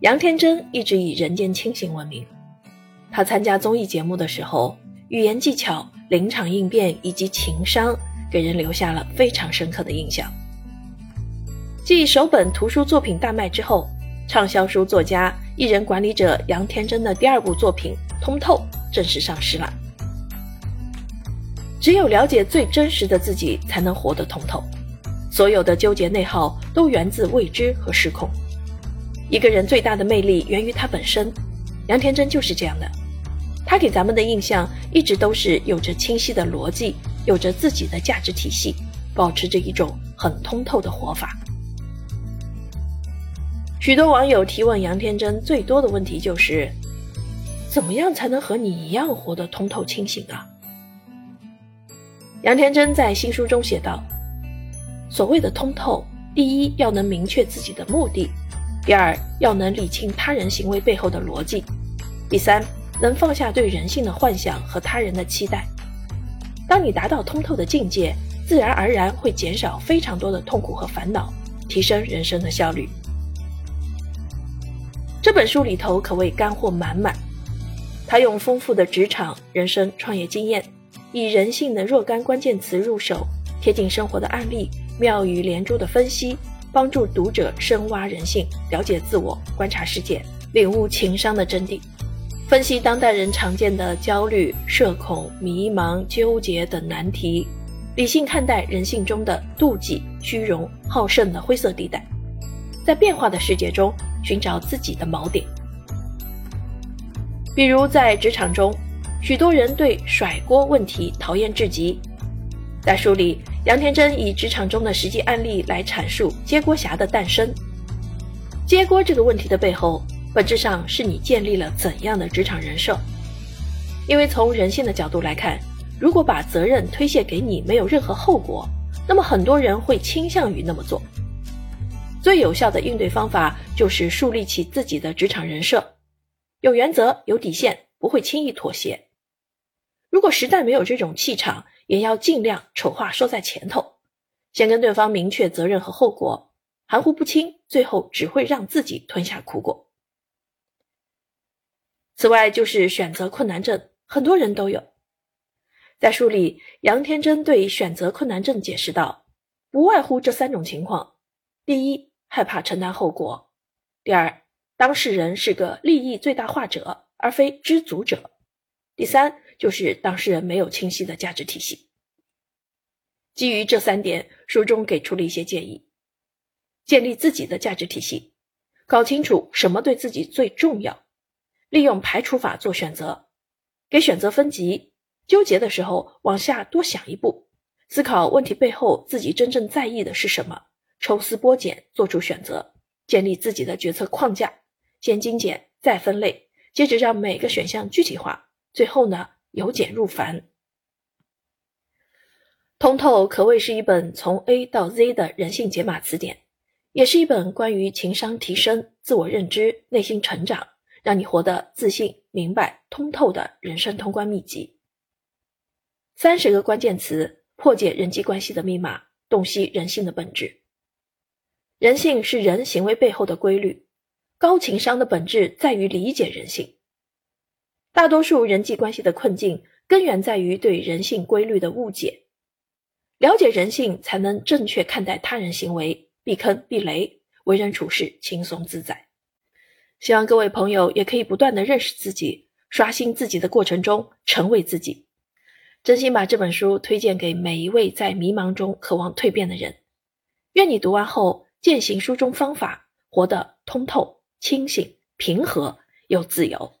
杨天真一直以人间清醒闻名。他参加综艺节目的时候，语言技巧、临场应变以及情商，给人留下了非常深刻的印象。继首本图书作品大卖之后，畅销书作家、艺人管理者杨天真的第二部作品《通透》正式上市了。只有了解最真实的自己，才能活得通透。所有的纠结内耗都源自未知和失控。一个人最大的魅力源于他本身，杨天真就是这样的。他给咱们的印象一直都是有着清晰的逻辑，有着自己的价值体系，保持着一种很通透的活法。许多网友提问杨天真最多的问题就是：怎么样才能和你一样活得通透清醒啊？杨天真在新书中写道：“所谓的通透，第一要能明确自己的目的，第二要能理清他人行为背后的逻辑，第三。”能放下对人性的幻想和他人的期待。当你达到通透的境界，自然而然会减少非常多的痛苦和烦恼，提升人生的效率。这本书里头可谓干货满满，他用丰富的职场、人生、创业经验，以人性的若干关键词入手，贴近生活的案例，妙语连珠的分析，帮助读者深挖人性，了解自我，观察世界，领悟情商的真谛。分析当代人常见的焦虑、社恐、迷茫、纠结等难题，理性看待人性中的妒忌、虚荣、好胜的灰色地带，在变化的世界中寻找自己的锚点。比如在职场中，许多人对甩锅问题讨厌至极。在书里，杨天真以职场中的实际案例来阐述接锅侠的诞生。接锅这个问题的背后。本质上是你建立了怎样的职场人设？因为从人性的角度来看，如果把责任推卸给你，没有任何后果，那么很多人会倾向于那么做。最有效的应对方法就是树立起自己的职场人设，有原则、有底线，不会轻易妥协。如果实在没有这种气场，也要尽量丑话说在前头，先跟对方明确责任和后果，含糊不清，最后只会让自己吞下苦果。此外，就是选择困难症，很多人都有。在书里，杨天真对选择困难症解释道：不外乎这三种情况：第一，害怕承担后果；第二，当事人是个利益最大化者，而非知足者；第三，就是当事人没有清晰的价值体系。基于这三点，书中给出了一些建议：建立自己的价值体系，搞清楚什么对自己最重要。利用排除法做选择，给选择分级。纠结的时候，往下多想一步，思考问题背后自己真正在意的是什么，抽丝剥茧做出选择，建立自己的决策框架，先精简再分类，接着让每个选项具体化，最后呢由简入繁。通透可谓是一本从 A 到 Z 的人性解码词典，也是一本关于情商提升、自我认知、内心成长。让你活得自信、明白、通透的人生通关秘籍。三十个关键词破解人际关系的密码，洞悉人性的本质。人性是人行为背后的规律，高情商的本质在于理解人性。大多数人际关系的困境根源在于对人性规律的误解。了解人性，才能正确看待他人行为，避坑避雷，为人处事轻松自在。希望各位朋友也可以不断的认识自己，刷新自己的过程中成为自己。真心把这本书推荐给每一位在迷茫中渴望蜕变的人。愿你读完后践行书中方法，活得通透、清醒、平和又自由。